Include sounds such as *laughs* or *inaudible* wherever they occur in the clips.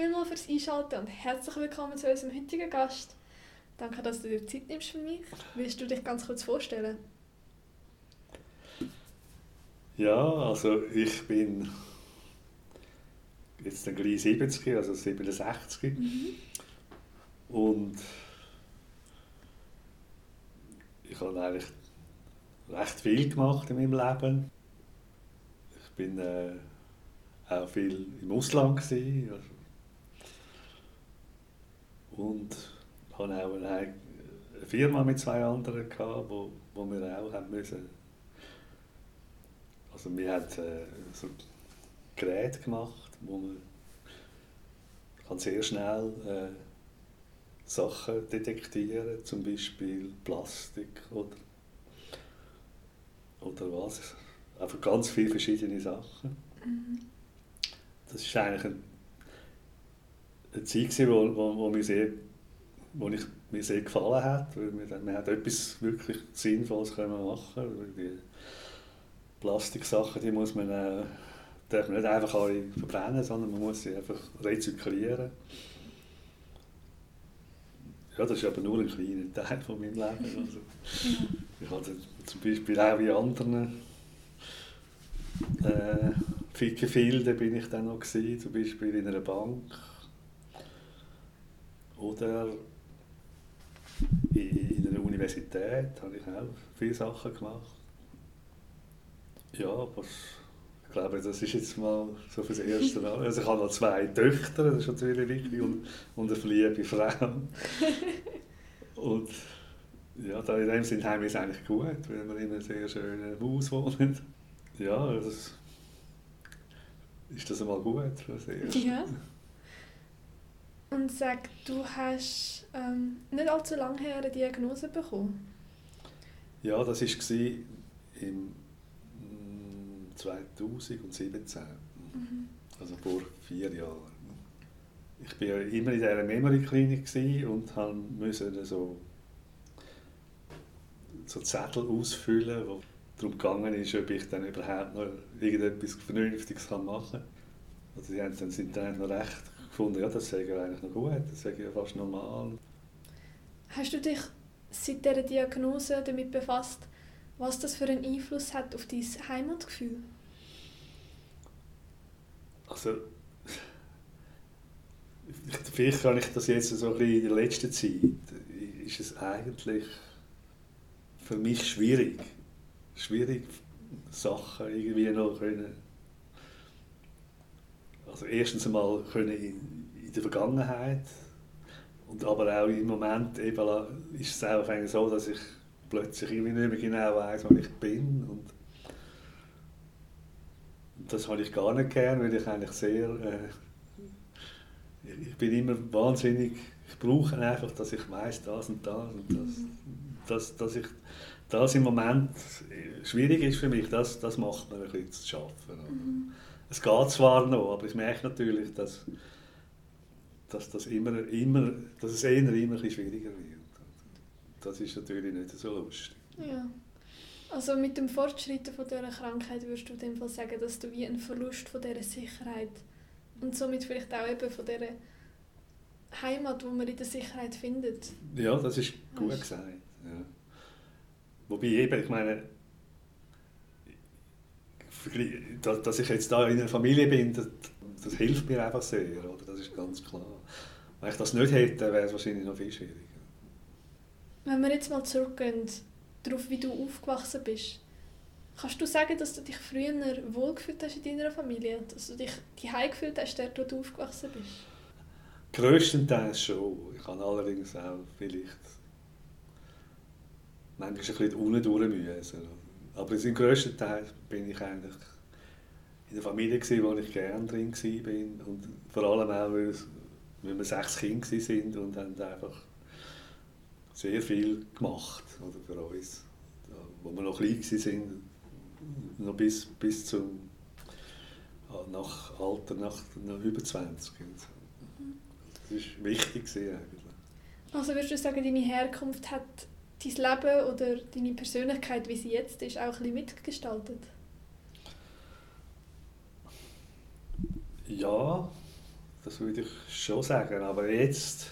vielmals fürs Einschalten und herzlich willkommen zu unserem heutigen Gast. Danke, dass du dir Zeit nimmst für mich. Willst du dich ganz kurz vorstellen? Ja, also ich bin jetzt dann gleich 70, also 67. Mhm. Und ich habe eigentlich recht viel gemacht in meinem Leben. Ich bin äh, auch viel im Ausland gewesen, also und hatte auch eine Firma mit zwei anderen gehabt, wo, wo wir auch haben müssen. Also wir haben äh, so Geräte gemacht, wo man kann sehr schnell äh, Sachen detektieren, zum Beispiel Plastik oder oder was, einfach ganz viele verschiedene Sachen. Mhm. Das ist eigentlich ein eine Zeit, wo, wo, wo, mir sehr, wo ich, mir sehr gefallen hat. Weil wir, wir hat etwas wirklich Sinnvolles können machen Die Plastiksachen die muss man, äh, darf man nicht einfach alle verbrennen, sondern man muss sie einfach rezyklieren. Ja, das ist aber nur ein kleiner Teil von meinem Leben. *laughs* Also, ich hatte zum Beispiel auch wie anderen äh, Fickenfilden bin ich dann noch gewesen, zum Beispiel in einer Bank oder in einer Universität habe ich auch viele Sachen gemacht. Ja, aber ich glaube, das ist jetzt mal so für das erste. Also ich habe noch zwei Töchter, das ist natürlich wichtig, und, und eine liebe Frau. Und ja, da in dem Sinne haben wir es eigentlich gut, weil wir in einem sehr schönen Haus wohnen. Ja, das ist das einmal gut für das erste. Ja und sag, du hast ähm, nicht allzu lange her eine Diagnose bekommen. Ja, das war im 2017, mhm. also vor vier Jahren. Ich war immer in dieser Memory-Klinik und musste so, so Zettel ausfüllen, wo darum gegangen ist, ob ich dann überhaupt noch irgendetwas Vernünftiges machen kann. Also die haben dann, sind dann noch recht gefunden, ja, das sei ja eigentlich noch gut, das sei ja fast normal. Hast du dich seit dieser Diagnose damit befasst, was das für einen Einfluss hat auf dein Heimatgefühl? Also, vielleicht kann ich das jetzt so ein bisschen in der letzten Zeit, ist es eigentlich für mich schwierig, schwierig Sachen irgendwie noch können also erstens einmal können in, in der Vergangenheit und aber auch im Moment eben ist es auch so, dass ich plötzlich irgendwie nicht mehr genau weiß, wer ich bin und das habe ich gar nicht gern, weil ich eigentlich sehr äh, ich bin immer wahnsinnig ich brauche einfach, dass ich weiß das und das und das, dass, dass ich das im Moment schwierig ist für mich, das, das macht mir ein bisschen zu schaffen. Mhm es geht zwar noch, aber ich merke natürlich, dass, dass, das immer, immer, dass es eher immer ein schwieriger wird. Das ist natürlich nicht so lustig. Ja. Also mit dem Fortschreiten von dieser Krankheit würdest du dem Fall sagen, dass du wie einen Verlust von dieser Sicherheit und somit vielleicht auch eben von dieser Heimat, wo man in der Sicherheit findet. Ja, das ist gut weißt? gesagt. Ja. Wobei eben, ich meine, dass ich jetzt da in einer Familie bin, das, das hilft mir einfach sehr, oder? das ist ganz klar. Wenn ich das nicht hätte, wäre es wahrscheinlich noch viel schwieriger. Wenn wir jetzt mal zurückgehen, darauf, wie du aufgewachsen bist, kannst du sagen, dass du dich früher wohlgefühlt hast in deiner Familie? Dass du dich daheim gefühlt hast, dort, wo du aufgewachsen bist? Größtenteils schon. Ich kann allerdings auch vielleicht manchmal ein bisschen unten durch müssen. Aber im grössten Teil bin ich eigentlich in der Familie, gewesen, wo ich gerne drin war. Und vor allem auch, weil, weil wir sechs Kinder waren und haben einfach sehr viel gemacht oder, für uns. Wo wir noch klein waren, noch bis, bis zum nach Alter, nach, nach über 20. Das war wichtig eigentlich. Also würdest du sagen, deine Herkunft hat dein Leben oder deine Persönlichkeit, wie sie jetzt ist, auch ein bisschen mitgestaltet? Ja, das würde ich schon sagen. Aber jetzt,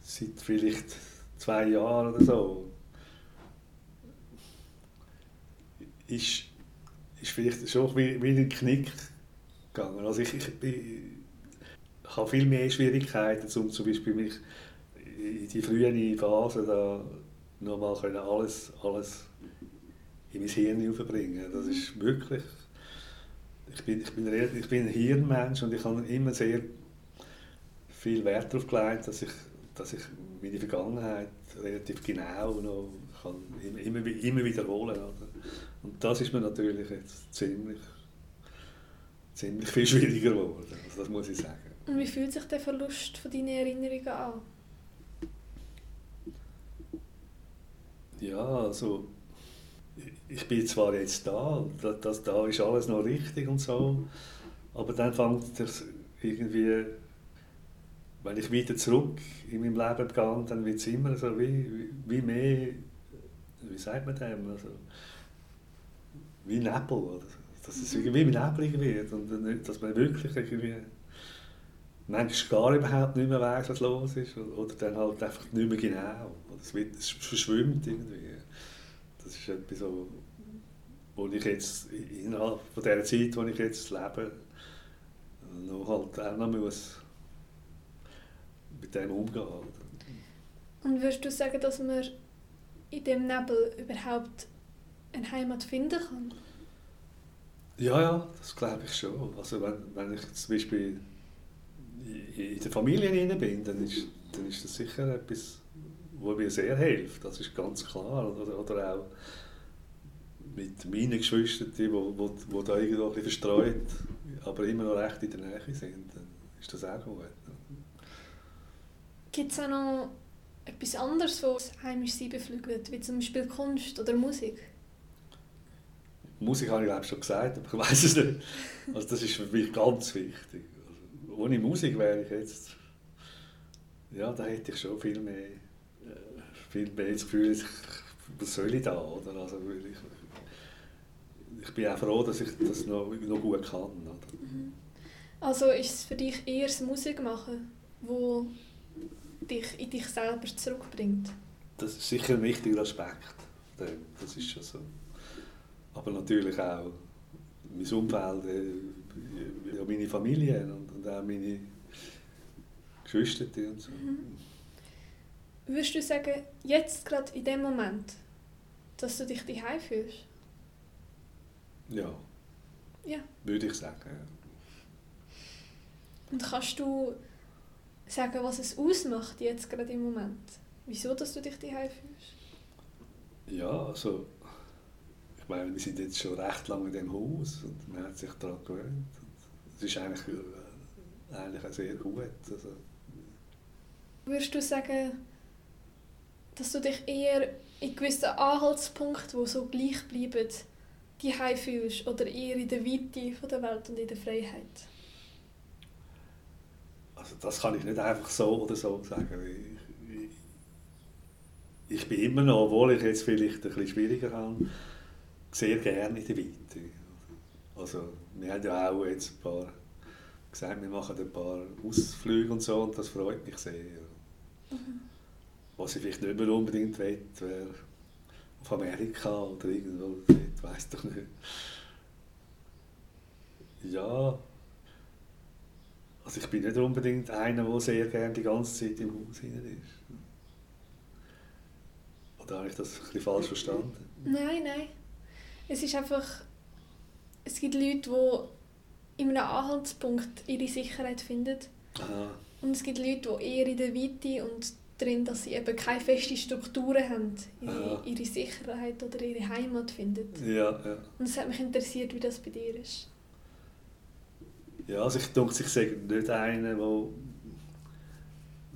seit vielleicht zwei Jahren oder so, ist, ist vielleicht schon wie, wie ein Knick gegangen. Also ich, ich, ich, ich habe viel mehr Schwierigkeiten, um zum Beispiel mich in die frühen Phase da nochmal alles, alles in mein Hirn aufbringen. Das ist wirklich ich bin, ich bin, ich bin ein Hirnmensch und ich habe immer sehr viel Wert darauf gelegt, dass ich, dass ich meine Vergangenheit relativ genau noch kann immer, immer wiederholen kann. Und das ist mir natürlich jetzt ziemlich, ziemlich viel *laughs* schwieriger geworden, also das muss ich sagen. Und wie fühlt sich der Verlust von deinen Erinnerungen an? Ja, also ich bin zwar jetzt da, das, das, da ist alles noch richtig und so, aber dann fängt es irgendwie, wenn ich wieder zurück in meinem Leben gehe, dann wird es immer so wie, wie mehr, wie sagt man dem, also, wie Nebel, oder? dass es irgendwie neblig wird und dass man wirklich irgendwie manchmal gar überhaupt nicht mehr weiß, was los ist oder dann halt einfach nicht mehr genau, es, wird, es verschwimmt irgendwie. Das ist etwas so, wo ich jetzt innerhalb von dieser Zeit, wo ich jetzt lebe, noch halt auch noch muss mit dem umgehen. Und würdest du sagen, dass man in dem Nebel überhaupt eine Heimat finden kann? Ja, ja, das glaube ich schon. Also wenn, wenn ich zum Beispiel in der Familie bin, dann ist, dann ist das sicher etwas, was mir sehr hilft. Das ist ganz klar. Oder, oder auch mit meinen Geschwistern, die, wo, wo, wo da irgendwo ein bisschen verstreut, aber immer noch recht in der Nähe sind, dann ist das auch gut. Gibt es auch noch etwas anderes, was heimisch Sie beflügelt, wie zum Beispiel Kunst oder Musik? Musik habe ich glaube schon gesagt, aber ich weiß es nicht. Also das ist für mich ganz wichtig. Ohne Musik wäre ich jetzt, ja, da hätte ich schon viel mehr, äh, viel mehr das Gefühl, was soll ich da, oder? Also ich, ich bin auch froh, dass ich das noch, noch gut kann. Oder? Mhm. Also ist es für dich eher das Musik machen, wo dich in dich selber zurückbringt? Das ist sicher ein wichtiger Aspekt. Das ist schon so. Aber natürlich auch mein Umfeld, äh, ja, meine Familie und, auch meine Geschwister und so. Mhm. Würdest du sagen, jetzt gerade in dem Moment, dass du dich daheim fühlst? Ja. Ja. Würde ich sagen. Und kannst du sagen, was es ausmacht jetzt gerade im Moment? Wieso, dass du dich daheim fühlst? Ja, also ich meine, wir sind jetzt schon recht lange in dem Haus und man hat sich daran gewöhnt. Es ist eigentlich, äh, eigentlich auch sehr gut. Also. Würdest du sagen, dass du dich eher in gewissen Anhaltspunkten, die so gleich bleiben, die fühlst oder eher in der Weite von der Welt und in der Freiheit? Also das kann ich nicht einfach so oder so sagen. Ich, ich, bin immer noch, obwohl ich jetzt vielleicht ein bisschen schwieriger habe, sehr gerne in der Weite. Also wir haben ja auch jetzt ein paar gesagt, wir machen ein paar Ausflüge und so und das freut mich sehr. Mhm. Was ich vielleicht nicht mehr unbedingt will, wäre auf Amerika oder irgendwo, ich weiß doch nicht. Ja, also ich bin nicht unbedingt einer, der sehr gerne die ganze Zeit im Haus hinein ist. Oder habe ich das ein bisschen falsch verstanden? Nein, nein. Es ist einfach, es gibt Leute, die in einem Anhaltspunkt ihre Sicherheit finden. Aha. Und es gibt Leute, die eher in der Weite und drin, dass sie eben keine festen Strukturen haben, ihre, ihre Sicherheit oder ihre Heimat finden. Ja, ja. Und es hat mich interessiert, wie das bei dir ist. Ja, also ich denke, ich sage nicht einen, der wo,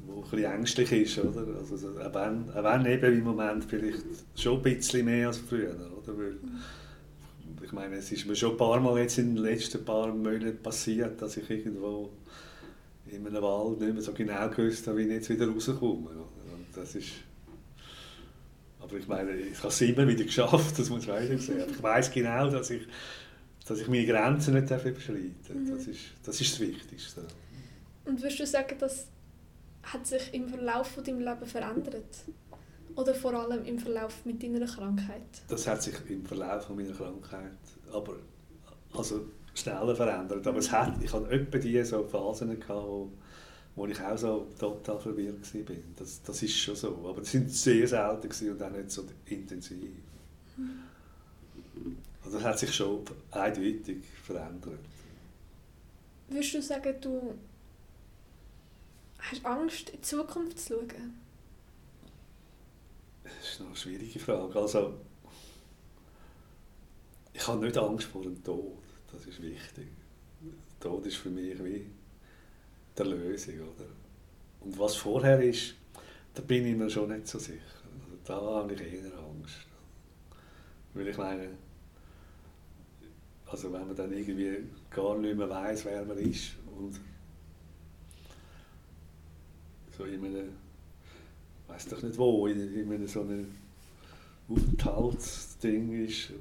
wo ein bisschen ängstlich ist, oder? Also, auch, wenn, auch wenn eben im Moment vielleicht schon ein bisschen mehr als früher, oder? Weil, mhm. Ich meine, es ist mir schon ein paar Mal jetzt in den letzten paar Monaten passiert, dass ich irgendwo in einem Wald nicht mehr so genau gewusst habe, wie ich jetzt wieder rauskomme. Und das ist aber ich meine, ich habe es immer wieder geschafft, das muss man sehen. Aber ich weiß genau, dass ich, dass ich meine Grenzen nicht überschreiten darf. Mhm. Das, ist, das ist das Wichtigste. Und würdest du sagen, das hat sich im Verlauf von deinem Leben verändert? Oder vor allem im Verlauf mit deiner Krankheit? Das hat sich im Verlauf von meiner Krankheit aber also schneller verändert. Aber es hat, ich hatte etwa die so Phasen, gehabt, wo, wo ich auch so total verwirrt war. Das, das ist schon so. Aber das sind sehr selten und auch nicht so intensiv. Also das hat sich schon eindeutig verändert. Würdest du sagen, du hast Angst, in die Zukunft zu schauen? Ist eine schwierige Frage. Also, ich habe nicht Angst vor dem Tod. Das ist wichtig. Der Tod ist für mich wie der Lösung. Oder? Und was vorher ist, da bin ich mir schon nicht so sicher. Also, da habe ich eher Angst. Weil ich meine, also wenn man dann irgendwie gar nicht mehr weiß, wer man ist und so in einem, weiß doch nicht wo, in, in so einem Aufenthaltsding ist.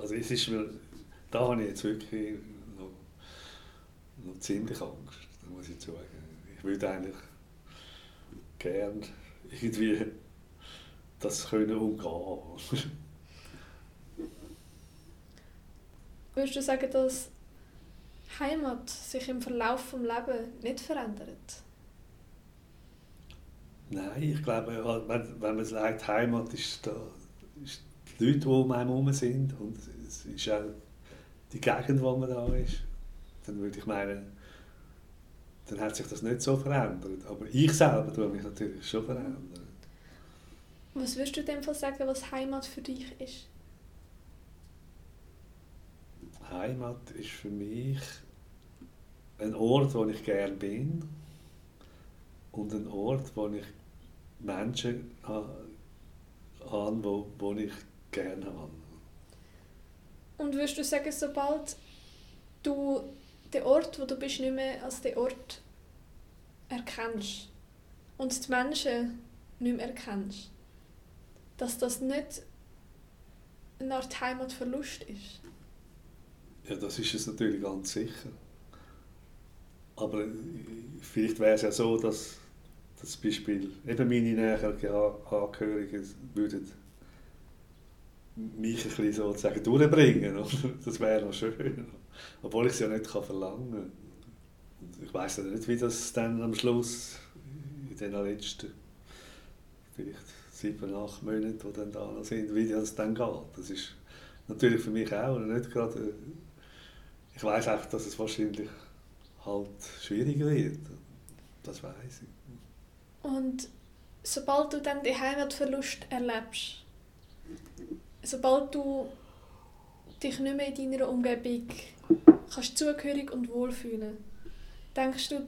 Also es ist mir, da habe ich jetzt wirklich noch, noch ziemlich Angst, muss ich sagen. Ich würde eigentlich gern irgendwie das können umgehen. Würdest du sagen, dass Heimat sich im Verlauf des Lebens nicht verändert? Nein, ich glaube, wenn, wenn man sagt, Heimat ist, da, ist die Leute, die um einen herum sind und es ist auch die Gegend, wo man da ist, dann würde ich meinen, dann hat sich das nicht so verändert. Aber ich selber tue mich natürlich schon verändern. Was würdest du dem sagen, was Heimat für dich ist? Heimat ist für mich ein Ort, wo ich gerne bin und ein Ort, wo ich Menschen habe, wo, wo ich gerne habe. Und würdest du sagen, sobald du den Ort, wo du bist, nicht mehr als den Ort erkennst und die Menschen nicht mehr erkennst, dass das nicht eine Art Heimatverlust ist? Ja, das ist es natürlich ganz sicher. Aber vielleicht wäre es ja so, dass das Beispiel eben meine näheren Angehörigen würden mich ein bisschen sozusagen durchbringen. Oder? Das wäre noch schön. Obwohl ich es ja nicht verlangen kann. Ich weiß ja nicht, wie das dann am Schluss in den letzten vielleicht sieben, acht Monaten, die dann da sind, wie das dann geht. Das ist natürlich für mich auch nicht gerade ich weiß einfach, dass es wahrscheinlich halt schwieriger wird. Das weiß ich. Und sobald du dann den Heimatverlust erlebst, sobald du dich nicht mehr in deiner Umgebung kannst zugehörig und wohlfühlen, denkst du,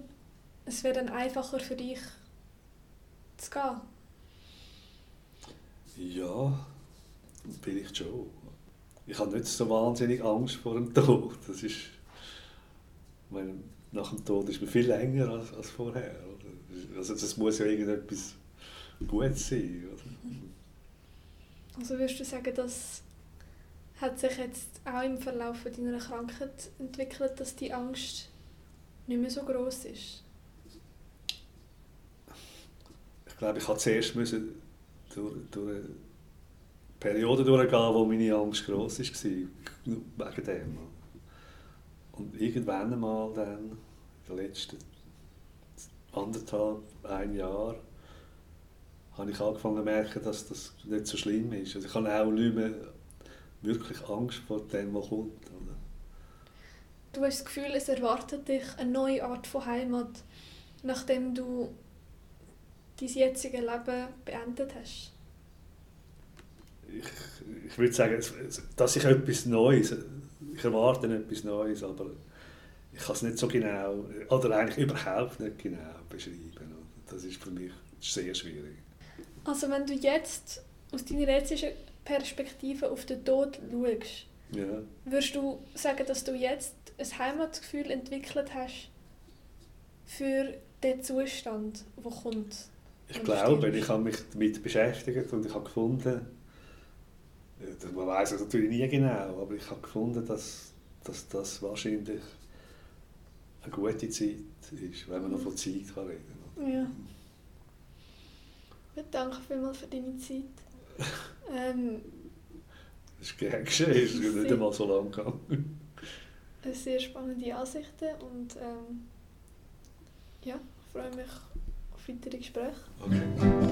es wäre dann einfacher für dich zu gehen? Ja, vielleicht schon ich habe nicht so wahnsinnig Angst vor dem Tod. Das ist, meine, nach dem Tod ist man viel länger als, als vorher. Oder? Also das muss ja irgendetwas Gutes sein. Oder? Also würdest du sagen, das hat sich jetzt auch im Verlauf deiner Krankheit entwickelt, dass die Angst nicht mehr so groß ist? Ich glaube, ich musste zuerst müssen durch, durch Periode durchgehen, wo meine Angst gross war, wegen dem. Und irgendwann einmal dann, in den letzten anderthalb, ein Jahr, habe ich angefangen zu merken, dass das nicht so schlimm ist. Also ich habe auch nicht mehr wirklich Angst vor dem, was kommt. Oder? Du hast das Gefühl, es erwartet dich eine neue Art von Heimat, nachdem du dein jetziges Leben beendet hast? ich, ich würde sagen, dass ich etwas Neues, ich erwarte etwas Neues, aber ich kann es nicht so genau, oder eigentlich überhaupt nicht genau beschreiben. Das ist für mich sehr schwierig. Also wenn du jetzt aus deiner jetzigen Perspektive auf den Tod schaust, ja. würdest du sagen, dass du jetzt ein Heimatgefühl entwickelt hast für den Zustand, der kommt? Ich glaube, ich habe mich damit beschäftigt und ich habe gefunden, man weiß es natürlich nie genau, aber ich habe gefunden, dass, dass das wahrscheinlich eine gute Zeit ist, wenn man noch von Zeit kann reden kann. Ja. Gut, danke vielmals für deine Zeit. *laughs* ähm, das ist gern geschehen, es ist nicht einmal so lang gegangen. Sehr spannende Ansichten und ähm, ja, ich freue mich auf weitere Gespräche. Okay.